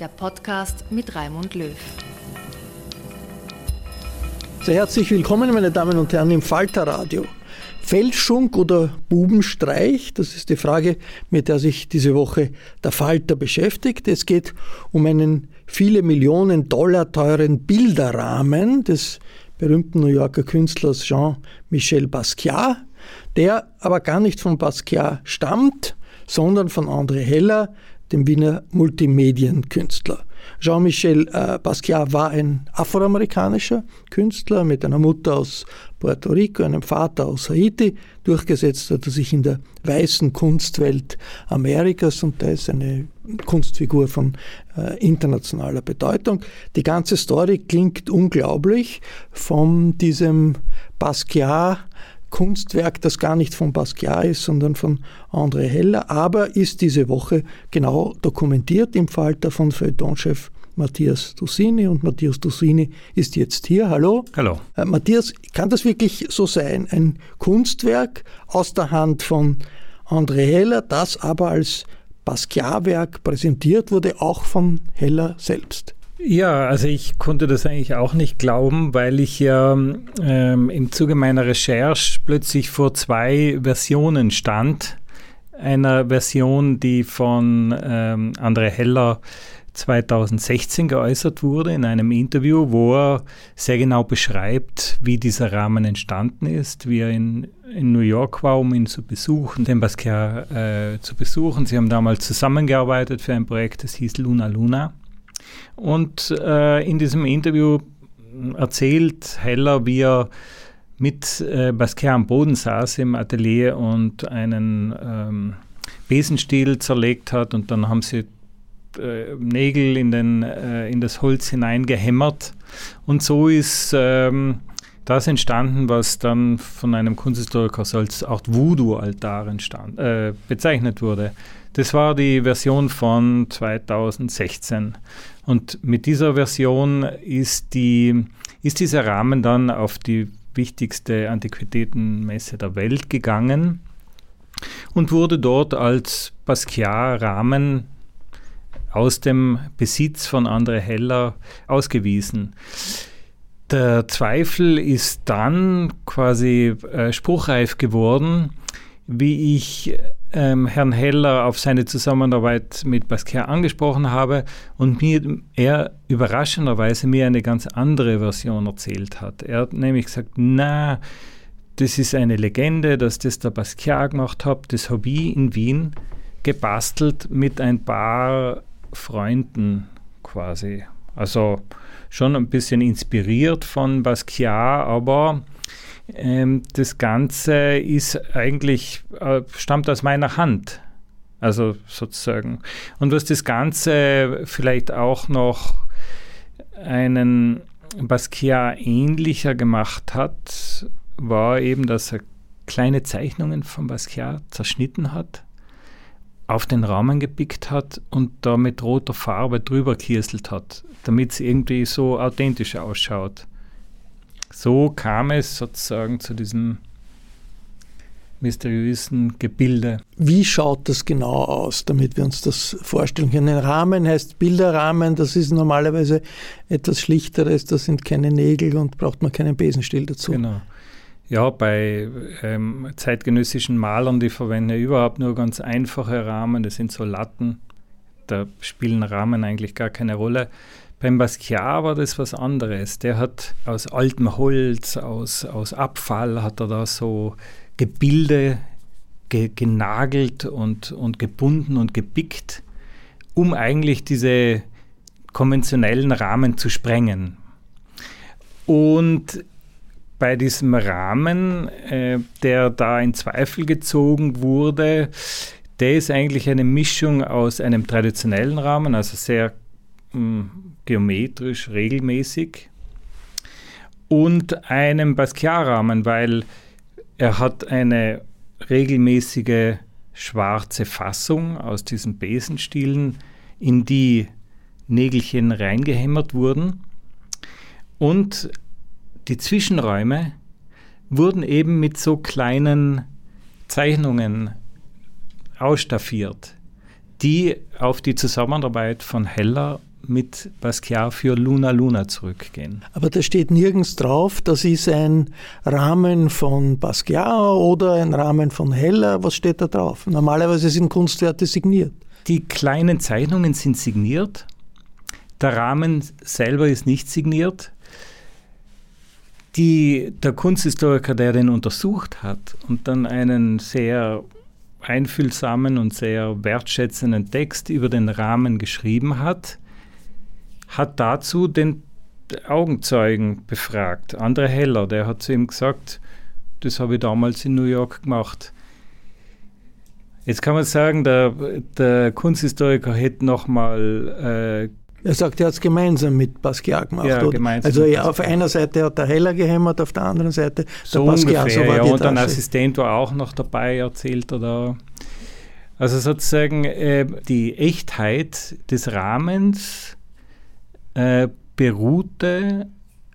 der Podcast mit Raimund Löw. Sehr herzlich willkommen, meine Damen und Herren, im Falter Radio. Fälschung oder Bubenstreich? Das ist die Frage, mit der sich diese Woche der Falter beschäftigt. Es geht um einen viele Millionen Dollar teuren Bilderrahmen des berühmten New Yorker Künstlers Jean-Michel Basquiat, der aber gar nicht von Basquiat stammt, sondern von André Heller, dem Wiener Multimedienkünstler. Jean-Michel äh, Basquiat war ein afroamerikanischer Künstler mit einer Mutter aus Puerto Rico, einem Vater aus Haiti. Durchgesetzt hat er sich in der weißen Kunstwelt Amerikas und da ist eine Kunstfigur von äh, internationaler Bedeutung. Die ganze Story klingt unglaublich von diesem Basquiat Kunstwerk, das gar nicht von Basquiat ist, sondern von André Heller, aber ist diese Woche genau dokumentiert im Falter von Feuilletonchef Matthias Dussini und Matthias Dussini ist jetzt hier. Hallo. Hallo. Äh, Matthias, kann das wirklich so sein? Ein Kunstwerk aus der Hand von André Heller, das aber als Basquiat-Werk präsentiert wurde, auch von Heller selbst? Ja, also ich konnte das eigentlich auch nicht glauben, weil ich ja ähm, im Zuge meiner Recherche plötzlich vor zwei Versionen stand. Einer Version, die von ähm, André Heller 2016 geäußert wurde in einem Interview, wo er sehr genau beschreibt, wie dieser Rahmen entstanden ist, wie er in, in New York war, um ihn zu besuchen, den Basquiat äh, zu besuchen. Sie haben damals zusammengearbeitet für ein Projekt, das hieß Luna Luna. Und äh, in diesem Interview erzählt Heller, wie er mit äh, Basquiat am Boden saß im Atelier und einen ähm, Besenstiel zerlegt hat und dann haben sie äh, Nägel in, den, äh, in das Holz hineingehämmert. Und so ist ähm, das entstanden, was dann von einem Kunsthistoriker als Art Voodoo-Altar äh, bezeichnet wurde. Das war die Version von 2016. Und mit dieser Version ist, die, ist dieser Rahmen dann auf die wichtigste Antiquitätenmesse der Welt gegangen und wurde dort als Basquiat-Rahmen aus dem Besitz von André Heller ausgewiesen. Der Zweifel ist dann quasi äh, spruchreif geworden, wie ich ähm, Herrn Heller auf seine Zusammenarbeit mit Basquiat angesprochen habe und mir er überraschenderweise mir eine ganz andere Version erzählt hat. Er hat nämlich gesagt, na, das ist eine Legende, dass das der Basquiat gemacht hat, das habe ich in Wien gebastelt mit ein paar Freunden quasi. Also schon ein bisschen inspiriert von Basquiat, aber Ähm, das Ganze ist eigentlich, äh, stammt aus meiner Hand. Also sozusagen. Und was das Ganze vielleicht auch noch einen Basquiat ähnlicher gemacht hat, war eben, dass er kleine Zeichnungen von Basquiat zerschnitten hat, auf den Rahmen gepickt hat und da mit roter Farbe drüber kieselt hat, damit es irgendwie so authentisch ausschaut. So kam es sozusagen zu diesem mysteriösen Gebilde. Wie schaut das genau aus, damit wir uns das vorstellen können? Ein Rahmen heißt Bilderrahmen, das ist normalerweise etwas Schlichteres, da sind keine Nägel und braucht man keinen Besenstiel dazu. Genau. Ja, bei ähm, zeitgenössischen Malern, die verwenden ja überhaupt nur ganz einfache Rahmen, das sind so Latten, da spielen Rahmen eigentlich gar keine Rolle. Beim Basquiat war das was anderes. Der hat aus altem Holz, aus, aus Abfall, hat er da so Gebilde ge genagelt und, und gebunden und gepickt, um eigentlich diese konventionellen Rahmen zu sprengen. Und bei diesem Rahmen, äh, der da in Zweifel gezogen wurde, der ist eigentlich eine Mischung aus einem traditionellen Rahmen, also sehr mh, hm, geometrisch, regelmäßig, und einem Basquiat-Rahmen, weil er hat eine regelmäßige schwarze Fassung aus diesen Besenstielen, in die Nägelchen reingehämmert wurden. Und die Zwischenräume wurden eben mit so kleinen Zeichnungen ausstaffiert, die auf die Zusammenarbeit von Heller mit Basquiat für Luna Luna zurückgehen. Aber da steht nirgends drauf, das ist ein Rahmen von Basquiat oder ein Rahmen von Heller. Was steht da drauf? Normalerweise sind Kunstwerte signiert. Die kleinen Zeichnungen sind signiert. Der Rahmen selber ist nicht signiert. Die, der Kunsthistoriker, der den untersucht hat und dann einen sehr einfühlsamen und sehr wertschätzenden Text über den Rahmen geschrieben hat, hat dazu den Augenzeugen befragt. André Heller, der hat zu ihm gesagt, das habe ich damals in New York gemacht. Jetzt kann man sagen, der, der Kunsthistoriker hätte nochmal. Äh, er sagt, er hat es gemeinsam mit Basquiat gemacht. Ja, gemeinsam also ja, auf einer Seite hat der Heller gehämmert, auf der anderen Seite so der Basquiat. Ungefähr, so ja, und ein Assistent war auch noch dabei, erzählt er da. Also sozusagen äh, die Echtheit des Rahmens äh, beruhte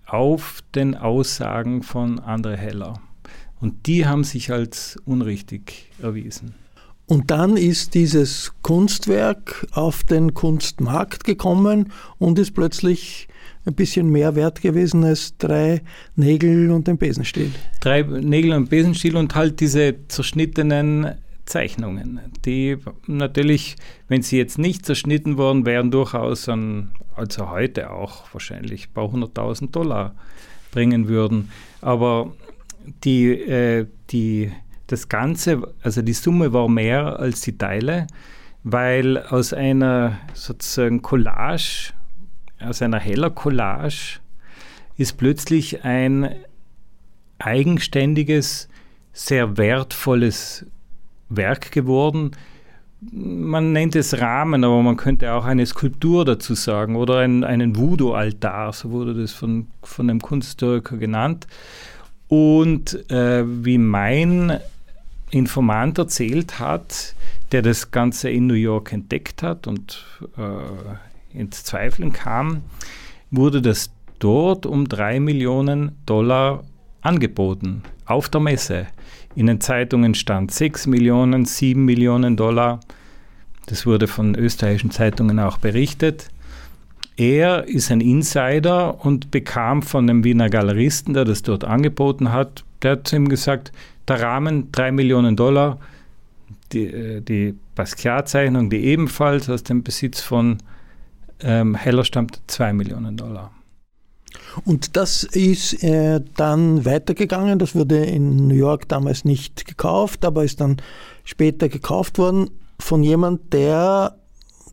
auf den Aussagen von André Heller. Und die haben sich als unrichtig erwiesen. Und dann ist dieses Kunstwerk auf den Kunstmarkt gekommen und ist plötzlich ein bisschen mehr wert gewesen als drei Nägel und ein Besenstiel. Drei Nägel und Besenstiel und halt diese zerschnittenen Zeichnungen, die natürlich, wenn sie jetzt nicht zerschnitten worden wären, durchaus an, also heute auch wahrscheinlich ein paar hunderttausend Dollar bringen würden. Aber die, äh, die, das Ganze, also die Summe war mehr als die Teile, weil aus einer sozusagen Collage, aus einer heller Collage, ist plötzlich ein eigenständiges, sehr wertvolles Werk geworden. Man nennt es Rahmen, aber man könnte auch eine Skulptur dazu sagen oder ein, einen Voodoo-Altar, so wurde das von, von einem Kunsthistoriker genannt. Und äh, wie mein Informant erzählt hat, der das Ganze in New York entdeckt hat und äh, ins Zweifeln kam, wurde das dort um drei Millionen Dollar angeboten auf der Messe. In den Zeitungen stand 6 Millionen, 7 Millionen Dollar. Das wurde von österreichischen Zeitungen auch berichtet. Er ist ein Insider und bekam von dem Wiener Galeristen, der das dort angeboten hat, der hat zu ihm gesagt, der Rahmen 3 Millionen Dollar, die, äh, die Basquiat-Zeichnung, die ebenfalls aus dem Besitz von ähm, Heller stammt, 2 Millionen Dollar. Und das ist äh, dann weitergegangen. Das wurde in New York damals nicht gekauft, aber ist dann später gekauft worden von jemand, der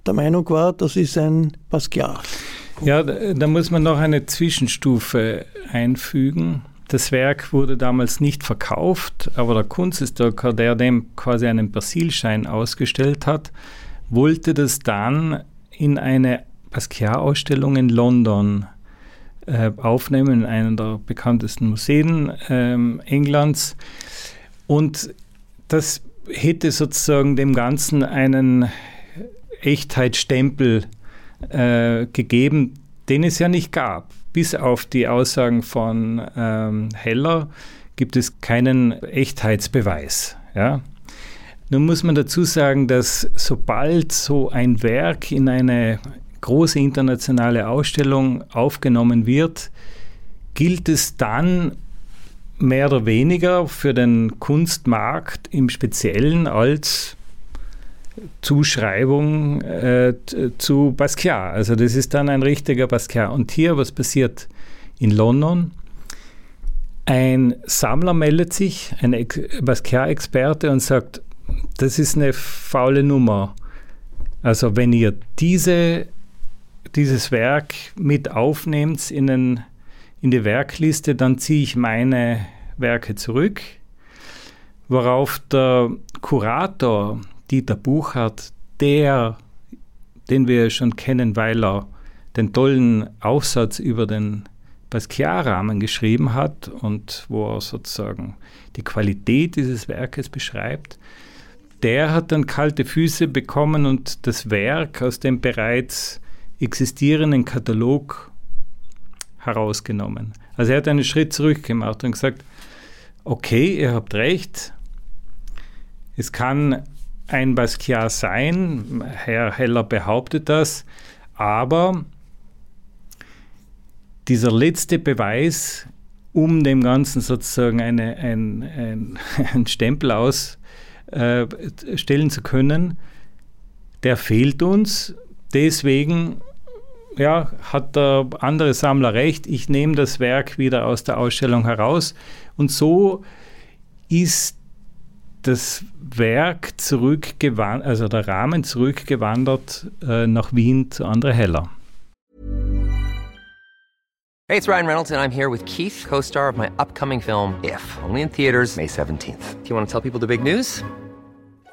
der Meinung war, das ist ein Basquiat. Ja, da, da muss man noch eine Zwischenstufe einfügen. Das Werk wurde damals nicht verkauft, aber der Kunsthistoriker, der dem quasi einen Persilschein ausgestellt hat, wollte das dann in eine Basquiat-Ausstellung in London äh, aufnehmen, in einem der bekanntesten Museen ähm, Englands. Und das hätte sozusagen dem Ganzen einen Echtheitsstempel äh, gegeben, den es ja nicht gab. Bis auf die Aussagen von ähm, Heller gibt es keinen Echtheitsbeweis. Ja? Nun muss man dazu sagen, dass sobald so ein Werk in eine große internationale Ausstellung aufgenommen wird, gilt es dann mehr oder weniger für den Kunstmarkt im Speziellen als Zuschreibung äh, zu Basquiat. Also das ist dann ein richtiger Basquiat. Und hier, was passiert in London? Ein Sammler meldet sich, ein Basquiat-Experte und sagt, das ist eine faule Nummer. Also wenn ihr diese, dieses Werk mit aufnehmt in, den, in die Werkliste, dann ziehe ich meine Werke zurück. Worauf der Kurator Dieter Buchert, der, den wir schon kennen, weil er den tollen Aufsatz über den Basquiat-Rahmen geschrieben hat und wo er sozusagen die Qualität dieses Werkes beschreibt, der hat dann kalte Füße bekommen und das Werk aus dem bereits existierenden Katalog herausgenommen. Also er hat einen Schritt zurück gemacht und gesagt, okay, ihr habt recht, es kann ein Basquiat sein. Herr Heller behauptet das. Aber dieser letzte Beweis, um dem Ganzen sozusagen eine, ein, ein, ein Stempel ausstellen äh, zu können, der fehlt uns. Deswegen ja, hat der andere Sammler recht, ich nehme das Werk wieder aus der Ausstellung heraus. Und so ist das Werk zurückgewandert, also der Rahmen zurückgewandert äh, nach Wien zu André Heller. Hey, it's Ryan Reynolds and I'm here with Keith, co-star of my upcoming film If, only in theaters May 17th. Do you want to tell people the big news?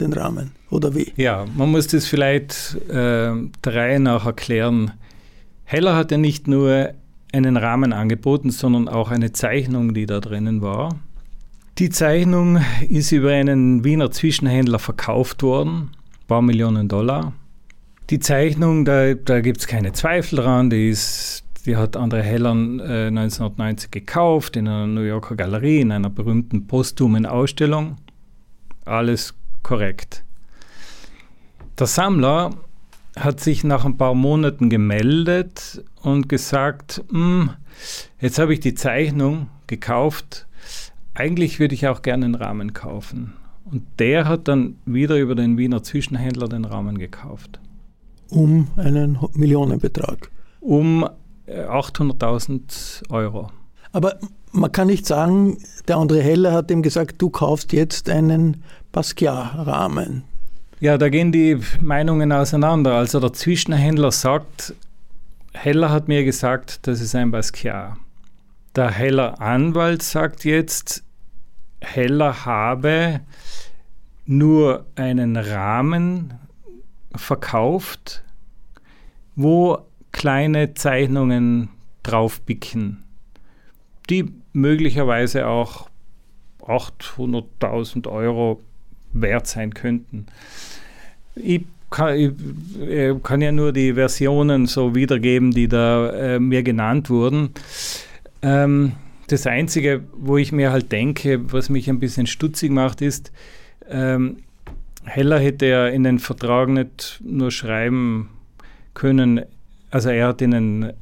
Den Rahmen, oder wie? Ja, man muss das vielleicht äh, der Reihe nach erklären. Heller hat ja nicht nur einen Rahmen angeboten, sondern auch eine Zeichnung, die da drinnen war. Die Zeichnung ist über einen Wiener Zwischenhändler verkauft worden, ein paar Millionen Dollar. Die Zeichnung, da, da gibt es keine Zweifel dran, die, ist, die hat André Heller äh, 1990 gekauft in einer New Yorker Galerie, in einer berühmten posthumen Ausstellung. Alles korrekt. Der Sammler hat sich nach ein paar Monaten gemeldet und gesagt, hm, jetzt habe ich die Zeichnung gekauft, eigentlich würde ich auch gerne einen Rahmen kaufen. Und der hat dann wieder über den Wiener Zwischenhändler den Rahmen gekauft. Um einen Millionenbetrag. Um 800.000 äh, Euro. Aber man kann nicht sagen, der André Heller hat ihm gesagt, du kaufst jetzt einen Basquiat-Rahmen. Ja, da gehen die Meinungen auseinander. Also der Zwischenhändler sagt, Heller hat mir gesagt, das ist ein Basquiat. Der Heller Anwalt sagt jetzt, Heller habe nur einen Rahmen verkauft, wo kleine Zeichnungen draufpicken, die möglicherweise auch 800.000 Euro wert sein könnten. Ich kann, ich äh, kann, ja nur die Versionen so wiedergeben, die da äh, mir genannt wurden. Ähm, das Einzige, wo ich mir halt denke, was mich ein bisschen stutzig macht, ist, ähm, Heller hätte ja in den Vertrag nicht nur schreiben können, also er hat in den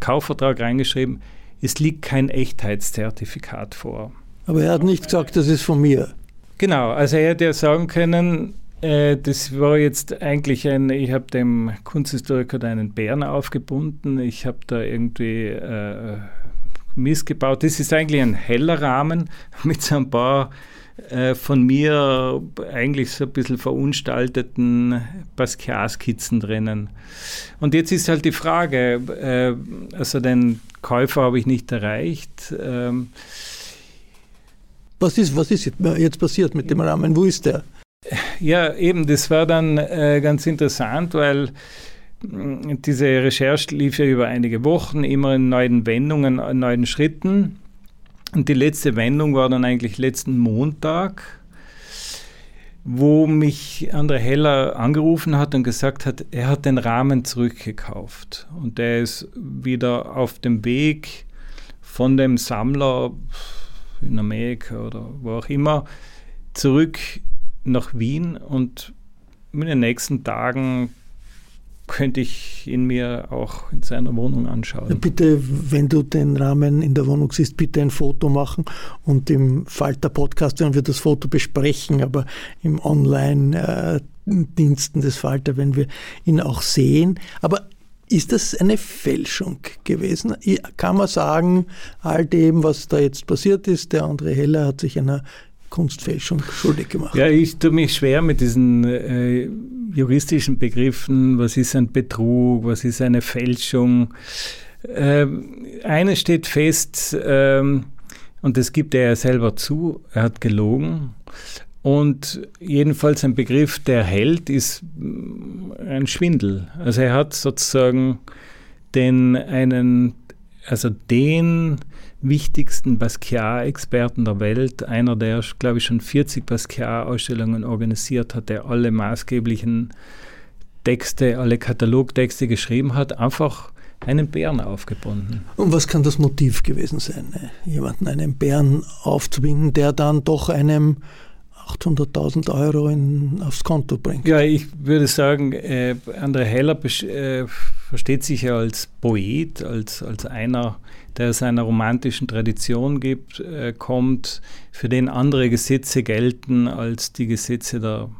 Kaufvertrag reingeschrieben, es liegt kein Echtheitszertifikat vor. Aber er hat nicht gesagt, das ist von mir. Genau, also er hätte ja sagen können, äh, das war jetzt eigentlich ein, ich habe dem Kunsthistoriker da einen Bären aufgebunden, ich habe da irgendwie äh, missgebaut. Das ist eigentlich ein heller Rahmen mit so ein paar äh, von mir eigentlich so ein bisschen verunstalteten Basquiat-Skizzen drinnen. Und jetzt ist halt die Frage, äh, also den Käufer habe ich nicht erreicht. Ähm, was ist, was ist jetzt passiert mit dem Rahmen? Wo ist der? Ja, eben, das war dann äh, ganz interessant, weil mm, diese Recherche lief ja über einige Wochen, immer in neuen Wendungen, in neuen Schritten. Und die letzte Wendung war dann eigentlich letzten Montag, wo mich André Heller angerufen hat und gesagt hat, er hat den Rahmen zurückgekauft. Und der ist wieder auf dem Weg von dem Sammler in Amerika oder wo auch immer zurück nach Wien und in den nächsten Tagen könnte ich ihn mir auch in seiner Wohnung anschauen. Bitte, wenn du den Rahmen in der Wohnung siehst, bitte ein Foto machen und im Falter-Podcast werden wir das Foto besprechen, aber im Online-Diensten des Falter werden wir ihn auch sehen. Aber ist das eine Fälschung gewesen? Kann man sagen, all dem, was da jetzt passiert ist, der André Heller hat sich einer Kunstfälschung schuldig gemacht. Ja, ich tue mich schwer mit diesen äh, juristischen Begriffen. Was ist ein Betrug? Was ist eine Fälschung? Ähm, eines steht fest, ähm, und das gibt er ja selber zu, er hat gelogen. Und jedenfalls ein Begriff, der hält, ist mm, ein Schwindel. Also er hat sozusagen den einen, also den wichtigsten Basquiat-Experten der Welt, einer, der, glaube ich, schon 40 Basquiat-Ausstellungen organisiert hat, der alle maßgeblichen Texte, alle Katalogtexte geschrieben hat, einfach einen Bären aufgebunden. Und was kann das Motiv gewesen sein, ne? jemanden einen Bären aufzubinden, der dann doch einem 800.000 Euro in, aufs Konto bringt? Ja, ich würde sagen, äh, André Heller äh, versteht sich ja als Poet, als, als einer, der aus einer romantischen Tradition gibt, äh, kommt, für den andere Gesetze gelten als die Gesetze der,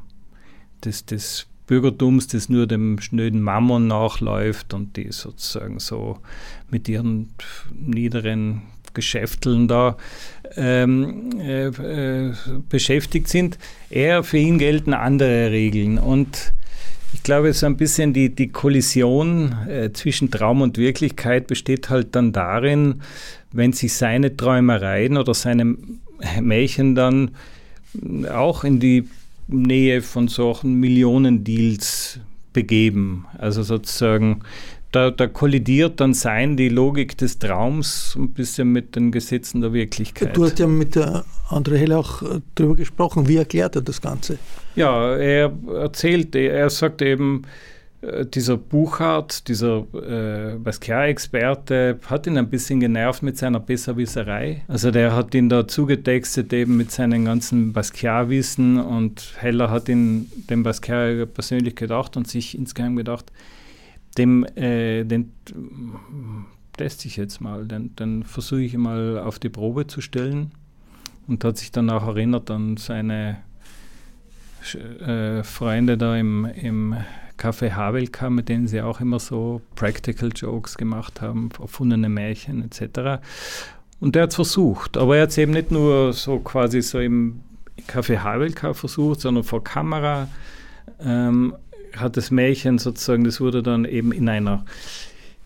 des, des Bürgertums, das nur dem schnöden Mammon nachläuft und die sozusagen so mit ihren niederen Geschäfteln da ähm, äh, äh, beschäftigt sind. Er, für ihn gelten andere Regeln und ich glaube, so ein bisschen die, die Kollision äh, zwischen Traum und Wirklichkeit besteht halt dann darin, wenn sich seine Träumereien oder seine Märchen dann auch in die Nähe von solchen Millionendeals begeben. Also sozusagen, da, da, kollidiert dann sein die Logik des Traums ein bisschen mit den Gesetzen der Wirklichkeit. Du hast ja mit der André Heller auch äh, darüber gesprochen. Wie erklärt er das Ganze? Ja, er erzählt, er sagt eben, äh, dieser Buchhardt, dieser äh, Basquiat-Experte, hat ihn ein bisschen genervt mit seiner Besserwisserei. Also der hat ihn da zugetextet eben mit seinen ganzen Basquiat-Wissen und Heller hat ihn dem Basquiat persönlich gedacht und sich insgeheim gedacht, dem, äh, den teste ich jetzt mal, den, den versuche ich mal auf die Probe zu stellen. Und hat sich dann auch erinnert an seine äh, Freunde da im, im Café Havelka, mit denen sie auch immer so Practical Jokes gemacht haben, erfundene Märchen etc. Und er hat es versucht, aber er hat es eben nicht nur so quasi so im Café Havelka versucht, sondern vor Kamera. Ähm, hat das Märchen sozusagen, das wurde dann eben in einer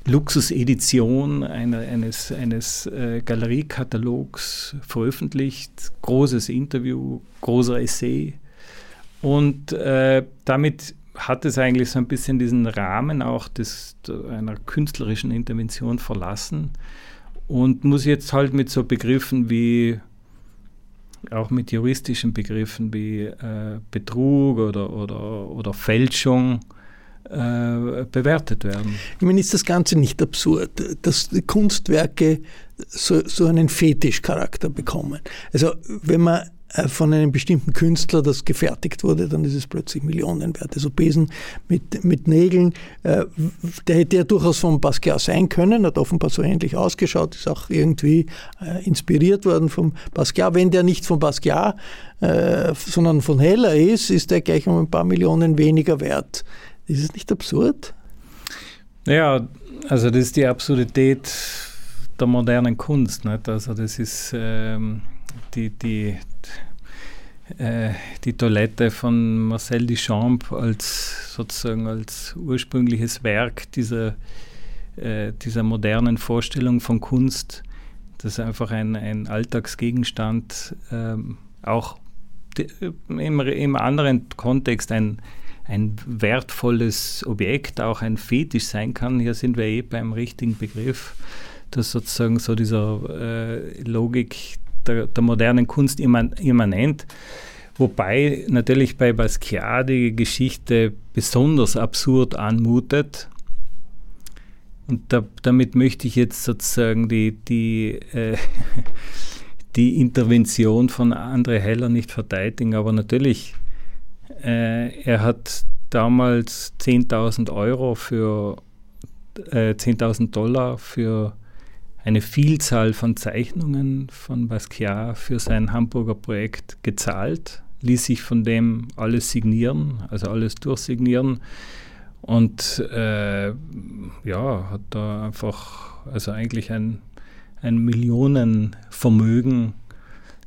Luxusedition eine, eines, eines äh, Galeriekatalogs veröffentlicht. Großes Interview, großer Essay. Und äh, damit hat es eigentlich so ein bisschen diesen Rahmen auch des, einer künstlerischen Intervention verlassen und muss jetzt halt mit so Begriffen wie, auch mit juristischen Begriffen wie äh, Betrug oder, oder, oder Fälschung äh, bewertet werden. Ich meine, ist das Ganze nicht absurd, dass Kunstwerke so, so einen Fetischcharakter bekommen? Also wenn man von einem bestimmten Künstler das gefertigt wurde, dann ist es plötzlich Millionenwert. Also Besen mit, mit Nägeln, äh, der hätte ja durchaus von Basquiat sein können, hat offenbar so ähnlich ausgeschaut, ist auch irgendwie äh, inspiriert worden vom Basquiat. Wenn der nicht von Basquiat, äh, sondern von Heller ist, ist der gleich um ein paar Millionen weniger wert. Ist es nicht absurd? Ja, also das ist die Absurdität der modernen Kunst. Nicht? Also das ist ähm, die, die, äh, die Toilette von Marcel Duchamp als sozusagen als ursprüngliches Werk dieser, äh, dieser modernen Vorstellung von Kunst, das einfach ein, ein Alltagsgegenstand, ähm, auch im, im anderen Kontext ein, ein wertvolles Objekt, auch ein Fetisch sein kann. Hier sind wir eh beim richtigen Begriff, dass sozusagen so dieser äh, Logik der, der modernen Kunst immanent. Wobei natürlich bei Basquiat die Geschichte besonders absurd anmutet. Und da, damit möchte ich jetzt sozusagen die, die, äh, die Intervention von André Heller nicht verteidigen, aber natürlich, äh, er hat damals 10.000 Euro für äh, 10.000 Dollar für eine Vielzahl von Zeichnungen von Basquiat für sein Hamburger Projekt gezahlt, ließ sich von dem alles signieren, also alles durchsignieren und äh, ja, hat da einfach, also eigentlich ein, ein Millionenvermögen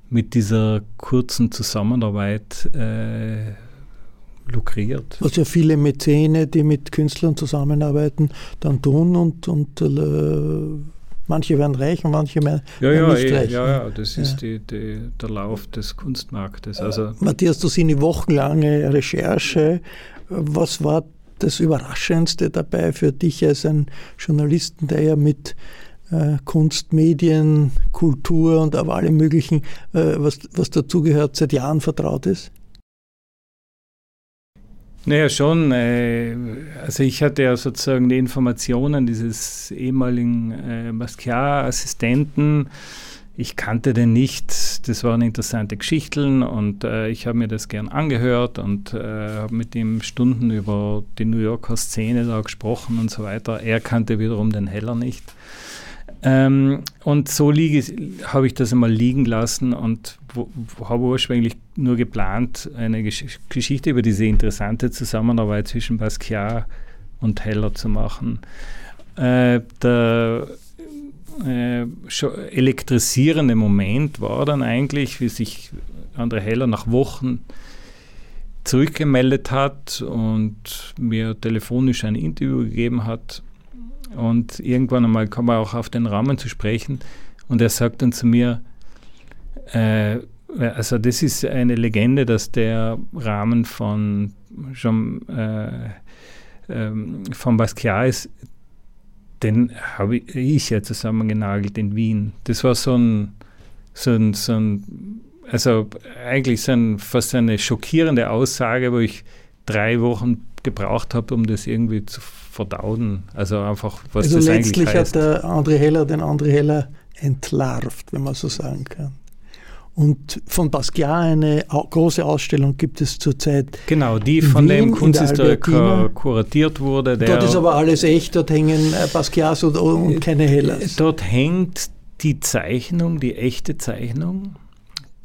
mit dieser kurzen Zusammenarbeit äh, lukriert. Was ja viele Mäzene, die mit Künstlern zusammenarbeiten, dann tun und, und äh, Manche werden reich und manche mehr, ja, ja, nicht eh, reich. Ja, ja, das ist die, die, der Lauf des Kunstmarktes. Also Matthias, du hast eine wochenlange Recherche. Was war das Überraschendste dabei für dich als ein Journalisten, der ja mit äh, Kunst, Medien, Kultur und auch allem Möglichen, äh, was, was dazugehört, seit Jahren vertraut ist? Naja, schon. Äh, also ich hatte ja sozusagen die Informationen dieses ehemaligen äh, Basquiat-Assistenten. Ich kannte den nicht. Das waren interessante Geschichten und äh, ich habe mir das gern angehört und habe mit ihm Stunden über die New Yorker Szene da gesprochen und so weiter. Er kannte wiederum den Heller nicht. Ähm, und so habe ich das einmal liegen lassen und habe ursprünglich nur geplant, eine Gesch Geschichte über diese interessante Zusammenarbeit zwischen Basquiat und Heller zu machen. Äh, der äh, elektrisierende Moment war dann eigentlich, wie sich André Heller nach Wochen zurückgemeldet hat und mir telefonisch ein Interview gegeben hat und irgendwann einmal kam er auch auf den Rahmen zu sprechen und er sagt dann zu mir, äh, also das ist eine Legende, dass der Rahmen von Jean, äh, ähm, von Basquiat ist, den habe ich ja zusammengenagelt in Wien. Das war so ein, so ein, so ein also eigentlich so ein, fast eine schockierende Aussage, wo ich drei Wochen gebraucht habe, um das irgendwie zu verdauen. Also einfach, was also das letztlich eigentlich heißt. hat der André Heller den André Heller entlarvt, wenn man so sagen kann. Und von Basquiat eine große Ausstellung gibt es zurzeit. Genau, die von Wien, dem Kunsthistoriker kuratiert wurde. dort ist aber alles echt, dort hängen äh, Basquiats und, und keine Hellers. Dort hängt die Zeichnung, die echte Zeichnung,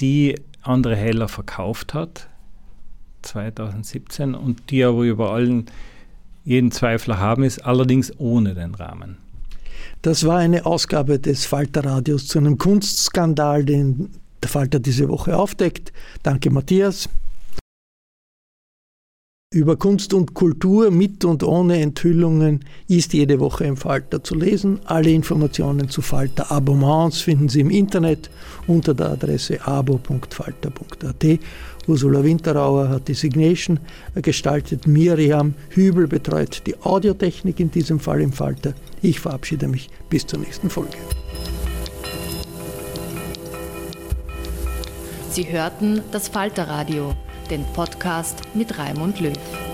die André Heller verkauft hat, 2017, und die aber über allen jeden Zweifler haben ist, allerdings ohne den Rahmen. Das war eine Ausgabe des Falter-Radios zu einem Kunstskandal, den der Falter diese Woche aufdeckt. Danke, Matthias. Über Kunst und Kultur mit und ohne Enthüllungen ist jede Woche im Falter zu lesen. Alle Informationen zu Falter Abonnements finden Sie im Internet unter der Adresse abo.falter.at Ursula Winterauer hat die Signation gestaltet. Miriam Hübel betreut die Audiotechnik, in diesem Fall im Falter. Ich verabschiede mich bis zur nächsten Folge. Sie hörten das Falterradio, den Podcast mit Raimund Löw.